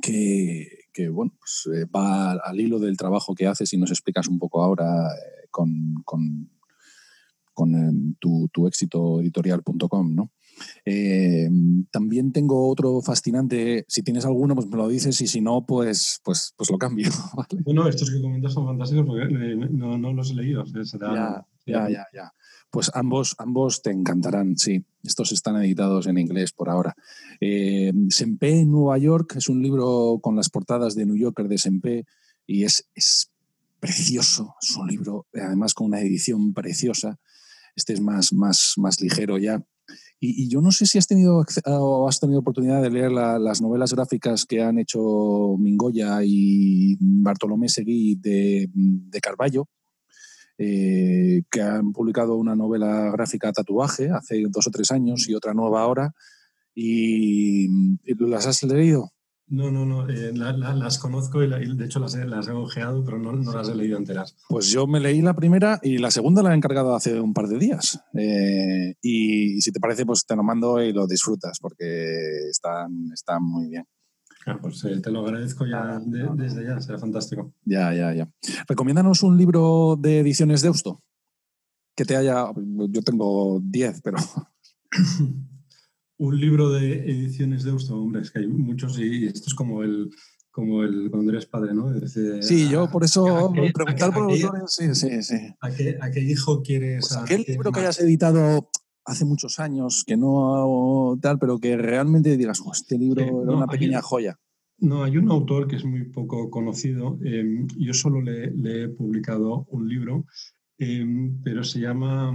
que, bueno, pues, eh, va al hilo del trabajo que haces y nos explicas un poco ahora eh, con, con, tu, tu, éxito editorial.com, ¿no? también tengo otro fascinante. Si tienes alguno, pues me lo dices y si no, pues, pues, pues lo cambio. Bueno, estos que comentas son fantásticos porque no, los he leído. ya, ya, ya, ya. Pues ambos, ambos te encantarán, sí. Estos están editados en inglés por ahora. Eh, Sempe en Nueva York es un libro con las portadas de New Yorker de Sempe y es, es precioso. Es un libro, además, con una edición preciosa. Este es más, más, más ligero ya. Y, yo no sé si has tenido, o has tenido oportunidad de leer las novelas gráficas que han hecho Mingoya y Bartolomé Seguí de, de Carballo eh, que han publicado una novela gráfica Tatuaje hace dos o tres años y otra nueva ahora. ¿Y, las has leído? No, no, no. Eh, las conozco y, de hecho las he, las he ojeado, pero no, no, las he leído enteras. Pues yo me leí la primera y la segunda la he encargado hace un par de días. Eh, y si te parece, pues te lo mando y lo disfrutas porque están, están muy bien. Ah, pues eh, te lo agradezco ya desde ya, será fantástico. Ya, ya, ya. Recomiéndanos un libro de ediciones de Eusto. Que te haya. Yo tengo 10, pero. un libro de ediciones de Eusto, hombre, es que hay muchos y esto es como el. Como el cuando eres padre, ¿no? sí, yo por eso preguntar por autores, sí, sí, sí. ¿A qué, hijo quieres? Pues aquel libro que hayas editado hace muchos años, que no tal, pero que realmente digas, este libro era una pequeña joya. No, hay un autor que es muy poco conocido. Em, yo solo le, he publicado un libro, em, pero se llama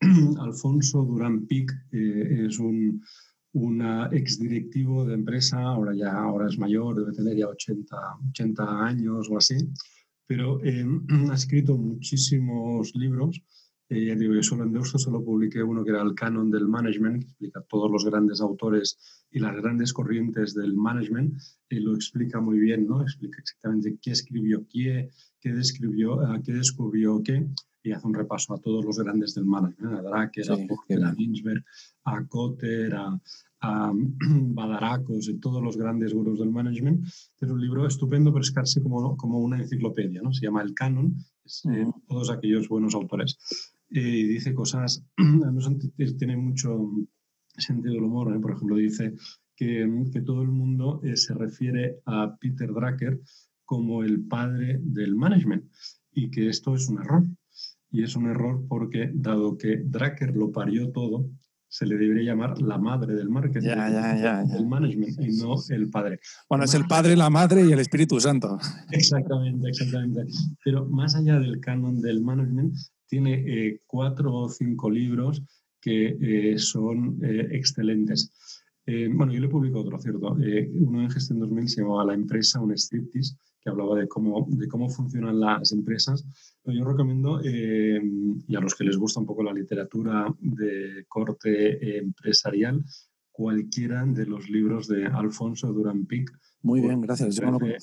Alfonso Durán Pic. es un una exdirectivo de empresa, ahora ya ahora es mayor, debe tener ya 80, 80 años o así, pero em, ha escrito muchísimos libros eh, ya digo, yo solo en Deusto solo publiqué uno que era el canon del management, que explica todos los grandes autores y las grandes corrientes del management, y lo explica muy bien, ¿no? Explica exactamente qué escribió qué, qué describió, uh, qué descubrió qué, y hace un repaso a todos los grandes del management, a Dracker, a Porter, a Ginsberg, a Kotter, a, a Badaracos y todos los grandes gurús del management. Es un libro estupendo, pero es casi como, como una enciclopedia, ¿no? Se llama El Canon, eh, todos aquellos buenos autores. Eh, y dice cosas, tiene mucho sentido del humor, por ejemplo, dice que, que todo el mundo eh, se refiere a Peter Drucker como el padre del management y que esto es un error. Y es un error porque, dado que Drucker lo parió todo, se le debería llamar la madre del marketing, el management y no el padre. Bueno, es el padre, la madre y el Espíritu Santo. Exactamente, exactamente. Pero más allá del canon del management, tiene eh, cuatro o cinco libros que eh, son eh, excelentes. bueno, yo le publico otro, ¿cierto? uno en Gestión 2000 se llamaba La empresa, un striptease, que hablaba de cómo, de cómo funcionan las empresas. Yo recomiendo, y a los que les gusta un poco la literatura de corte empresarial, cualquiera de los libros de Alfonso Durán Pic. Muy bien, gracias.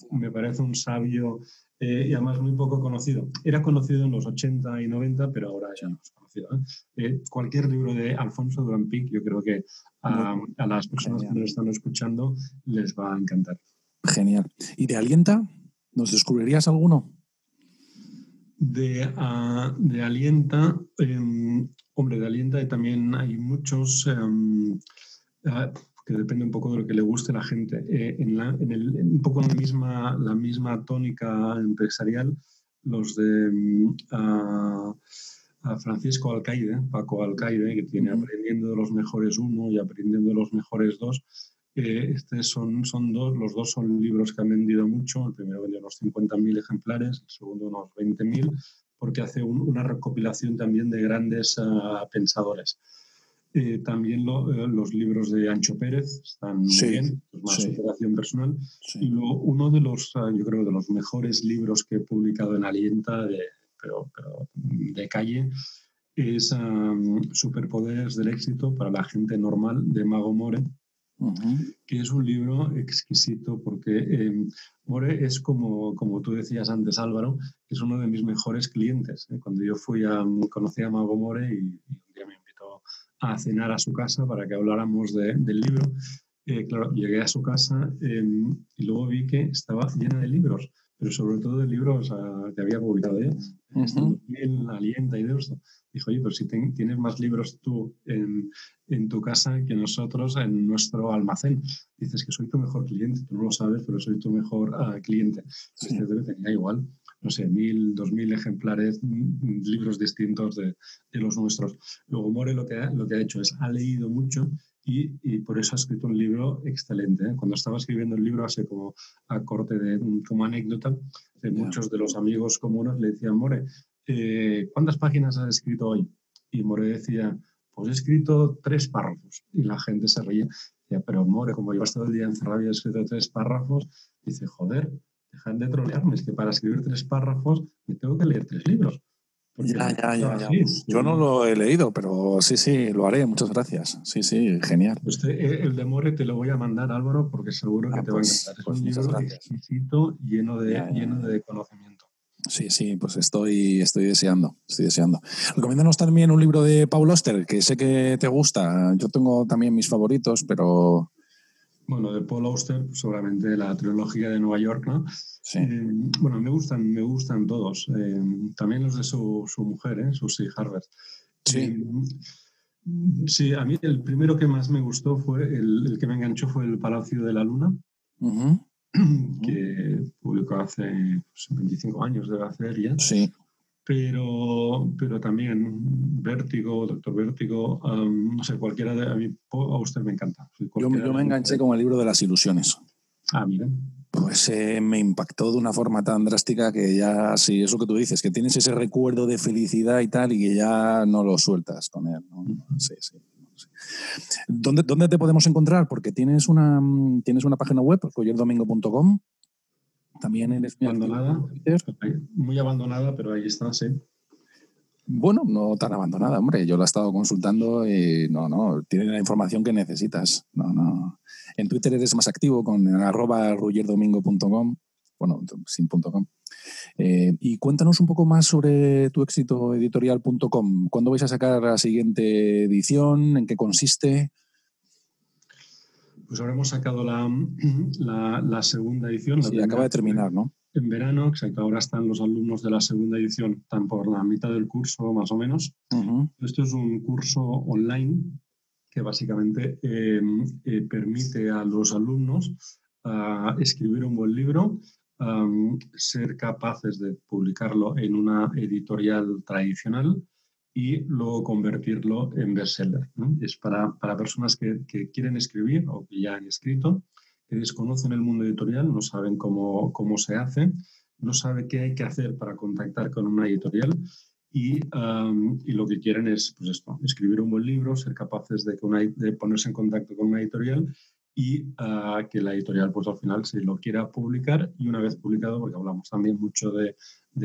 me parece un sabio eh, y además muy poco conocido. Era conocido en los 80 y 90, pero ahora ya no es conocido. ¿eh? Eh, cualquier libro de Alfonso Durán Pic, yo creo que a, las personas que nos están escuchando les va a encantar. Genial. ¿Y de Alienta? ¿Nos descubrirías alguno? De, ah, de Alienta, em, hombre, de Alienta también hay muchos. Em, ah, que depende un poco de lo que le guste a la gente. Eh, en, un poco la misma, la misma tónica empresarial, los de a, Francisco Alcaide, Paco Alcaide, que tiene Aprendiendo de los Mejores uno y Aprendiendo de los Mejores dos. Eh, este son, son dos, los dos son libros que han vendido mucho. El primero vendió unos 50.000 ejemplares, el segundo unos 20.000, porque hace una recopilación también de grandes ah, pensadores. Eh, también eh, los libros de Ancho Pérez están muy bien, más superación personal. Y uno de los, ah, yo creo, de los mejores libros que he publicado en Alienta, de, pero, de calle, es Superpoderes del éxito para la gente normal de Mago More, que es un libro exquisito porque em, More es como, como tú decías antes, Álvaro, es uno de mis mejores clientes. ¿eh? Cuando yo fui a, conocí a Mago More y a cenar a su casa para que habláramos del libro. Eh, claro, llegué a su casa em, y luego vi que estaba llena de libros, pero sobre todo de libros que había publicado ella. Uh Alienta y de. Dijo, oye, pero si tienes más libros tú en, en, tu casa que nosotros en nuestro almacén. Dices que soy tu mejor cliente, tú no lo sabes, pero soy tu mejor uh, cliente. Sí. tenía igual no sé, mil, dos mil ejemplares, libros distintos de, de, los nuestros. Luego More lo que, ha, lo que ha hecho es, ha leído mucho y, y por eso ha escrito un libro excelente. ¿eh? Cuando estaba escribiendo el libro, hace como a corte de como anécdota, de muchos de los amigos comunes le decían, More, eh, ¿cuántas páginas has escrito hoy? Y More decía, pues he escrito tres párrafos. Y la gente se reía. Decía, pero More, como llevas todo el día encerrado y has escrito tres párrafos, dice, joder, dejan de trolearme, es que para escribir tres párrafos me tengo que leer tres libros. Ya, ya, ya, ya. Yo no lo he leído, pero sí, sí, lo haré. Muchas gracias. Sí, sí, genial. Pues eh, el de More te lo voy a mandar, Álvaro, porque seguro que ah, te va a pues, encantar. Es pues un libro exquisito, lleno de, lleno de conocimiento. Sí, sí, pues estoy, estoy deseando, estoy deseando. Recomiéndanos también un libro de Paul Oster, que sé que te gusta. Yo tengo también mis favoritos, pero bueno, de Paul Auster, seguramente la trilogía de Nueva York, ¿no? Sí. Eh, bueno, me gustan, me gustan todos. Eh, también los de su, su mujer, ¿eh? Susie Harvard. Sí. Eh, sí, a mí el primero que más me gustó fue, el, el que me enganchó fue El Palacio de la Luna, que publicó hace 25 pues, años, debe hacer ya. Sí pero, pero también Vértigo, Doctor Vértigo, no sé, cualquiera de a mí, a usted me encanta. Yo, me enganché con el libro de las ilusiones. Ah, mira. Pues eh, me impactó de una forma tan drástica que ya, sí, eso que tú dices, que tienes ese recuerdo de felicidad y tal, y que ya no lo sueltas con él. Sí, sí. ¿Dónde, ¿Dónde, te podemos encontrar? Porque tienes una, tienes una página web, collerdomingo.com, también eres muy abandonada. Muy abandonada, pero ahí está, sí. Bueno, no tan abandonada, hombre. Yo la he estado consultando y no, no, tiene la información que necesitas. No, no. En Twitter eres más activo con arroba rullerdomingo.com bueno, sin.com. Eh, y cuéntanos un poco más sobre tu éxito editorial.com. ¿Cuándo vais a sacar la siguiente edición? ¿En qué consiste? Pues ahora hemos sacado la, la, segunda edición. Sí, acaba de terminar, ¿no? En verano, exacto. Ahora están los alumnos de la segunda edición, están por la mitad del curso más o menos. Esto es un curso online que básicamente em, eh, permite a los alumnos escribir un buen libro, ser capaces de publicarlo en una editorial tradicional y luego convertirlo en bestseller. Es para, para personas que, que, quieren escribir o que ya han escrito, que desconocen el mundo editorial, no saben cómo, cómo se hace, no saben qué hay que hacer para contactar con una editorial y, y, lo que quieren es pues esto, escribir un buen libro, ser capaces de, de ponerse en contacto con una editorial y uh, que la editorial pues al final se lo quiera publicar y una vez publicado, porque hablamos también mucho de,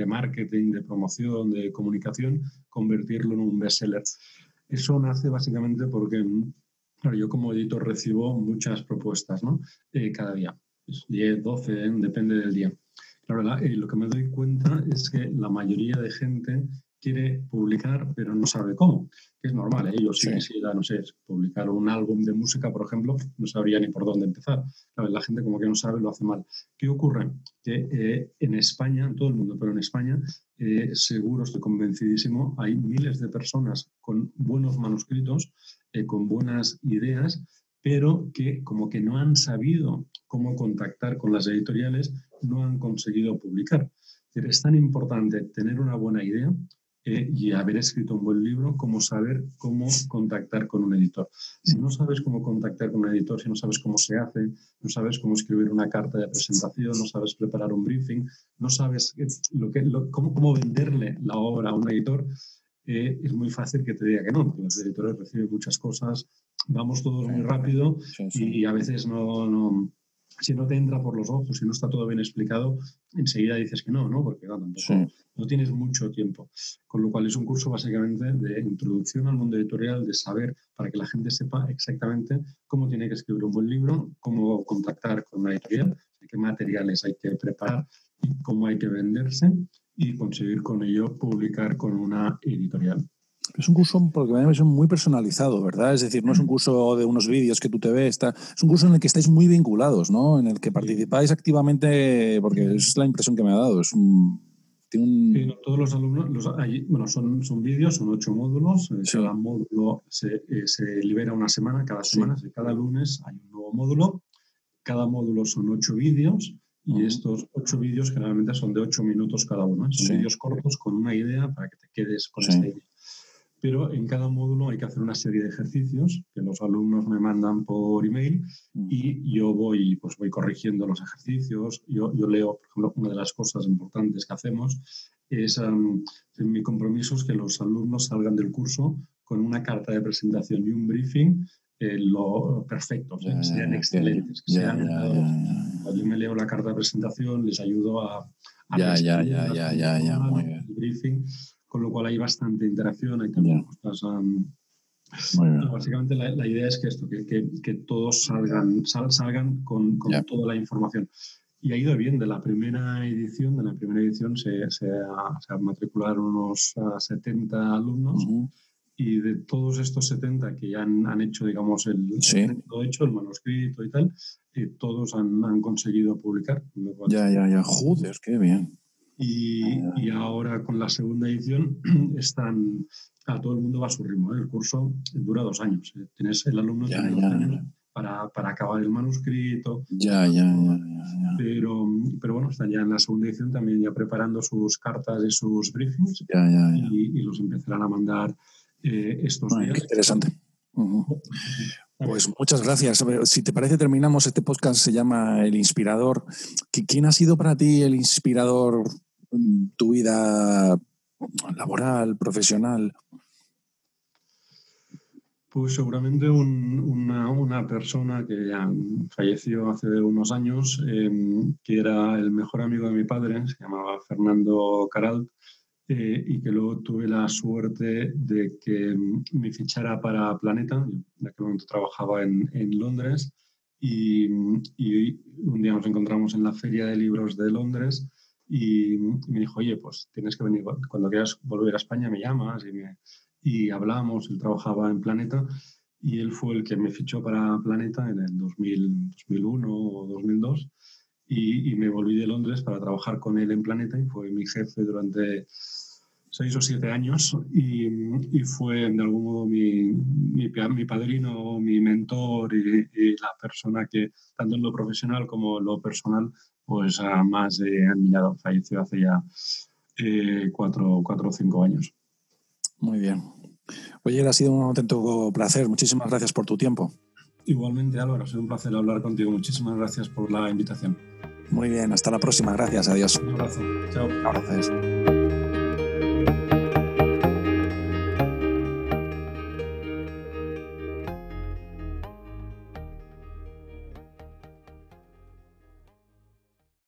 marketing, de promoción, de comunicación, convertirlo en un bestseller. Eso nace básicamente porque claro, yo como editor recibo muchas propuestas ¿no? Eh, cada día, 10, 12, depende del día. Claro, eh, lo que me doy cuenta es que la mayoría de gente quiere publicar, pero no sabe cómo, que es normal. ¿eh? Yo si quisiera, no sé, publicar un álbum de música, por ejemplo, no sabría ni por dónde empezar. la gente como que no sabe, lo hace mal. ¿Qué ocurre? Que eh, en España, en todo el mundo, pero en España, eh, seguro, estoy convencidísimo, hay miles de personas con buenos manuscritos, con buenas ideas, pero que como que no han sabido cómo contactar con las editoriales, no han conseguido publicar. Es tan importante tener una buena idea, eh, y haber escrito un buen libro como saber cómo contactar con un editor. Si no sabes cómo contactar con un editor, si no sabes cómo se hace, no sabes cómo escribir una carta de presentación, no sabes preparar un briefing, no sabes lo que, cómo, cómo, venderle la obra a un editor, eh, es muy fácil que te diga que no, porque los editores reciben muchas cosas, vamos todos muy rápido y, a veces no, no si no te entra por los ojos, si no está todo bien explicado, enseguida dices que no, ¿no? Porque no tienes mucho tiempo. Con lo cual es un curso básicamente de introducción al mundo editorial, de saber para que la gente sepa exactamente cómo tiene que escribir un buen libro, cómo contactar con una editorial, qué materiales hay que preparar y cómo hay que venderse y conseguir con ello publicar con una editorial. Es un curso, porque me parece muy personalizado, ¿verdad? Es decir, no es un curso de unos vídeos que tú te ves, está, es un curso en el que estáis muy vinculados, ¿no? En el que participáis activamente, porque es la impresión que me ha dado. Es un, todos los alumnos, los, bueno, son, son vídeos, son ocho módulos. Eh, cada módulo se, eh, se, libera una semana, cada semana, cada lunes hay un nuevo módulo. Cada módulo son ocho vídeos y estos ocho vídeos generalmente son de ocho minutos cada uno. Son vídeos cortos con una idea para que te quedes con esta idea pero en cada módulo hay que hacer una serie de ejercicios que los alumnos me mandan por email mm. y yo voy, pues voy corrigiendo los ejercicios. Yo, yo leo, por ejemplo, una de las cosas importantes que hacemos es, um, mi compromiso es que los alumnos salgan del curso con una carta de presentación y un briefing eh, lo perfecto, que sean excelentes, que sean Yo me leo la carta de presentación, les ayudo a, a ya, ya, ya, ya, ya, ya, muy bien. el briefing con lo cual hay bastante interacción, hay también cosas... básicamente la, idea es que esto, que, que, todos salgan, salgan con, con toda la información. Y ha ido bien, de la primera edición, de la primera edición se, se, matricularon unos 70 alumnos y de todos estos 70 que ya han, han hecho, digamos, el, hecho, el manuscrito y tal, eh, todos han, han, conseguido publicar. Ya, ya, ya, joder, qué bien. Y, y, ahora con la segunda edición están, a todo el mundo va a su ritmo. ¿eh? El curso dura dos años. ¿eh? Tienes el alumno Para, para, acabar el manuscrito. Ya, ya, ya, Pero, pero bueno, están ya en la segunda edición también ya preparando sus cartas y sus briefings. Y, y, los empezarán a mandar eh, estos días. Qué interesante. Pues muchas gracias. Si te parece, terminamos. Este podcast se llama El Inspirador. ¿Quién ha sido para ti el inspirador tu vida laboral, profesional? Pues seguramente una, persona que ya falleció hace unos años, em, que era el mejor amigo de mi padre, se llamaba Fernando Caralt, eh, y que luego tuve la suerte de que me fichara para Planeta. en aquel momento trabajaba en, en Londres y, un día nos encontramos en la Feria de Libros de Londres y, me dijo, oye, pues tienes que venir, cuando quieras volver a España me llamas y, me, y hablamos, él trabajaba en Planeta y él fue el que me fichó para Planeta en el 2001 o 2002 y, y, me volví de Londres para trabajar con él en Planeta y fue mi jefe durante seis o siete años y, y fue de algún modo mi, mi, mi padrino, mi mentor y, la persona que tanto en lo profesional como en lo personal pues más he admirado. Falleció hace ya eh, cuatro, cuatro o cinco años. Muy bien. Oye, ha sido un auténtico placer. Muchísimas gracias por tu tiempo. Igualmente, Álvaro, ha sido un placer hablar contigo. Muchísimas gracias por la invitación. Muy bien, hasta la próxima. Gracias, adiós. Un abrazo. Chao. Gracias.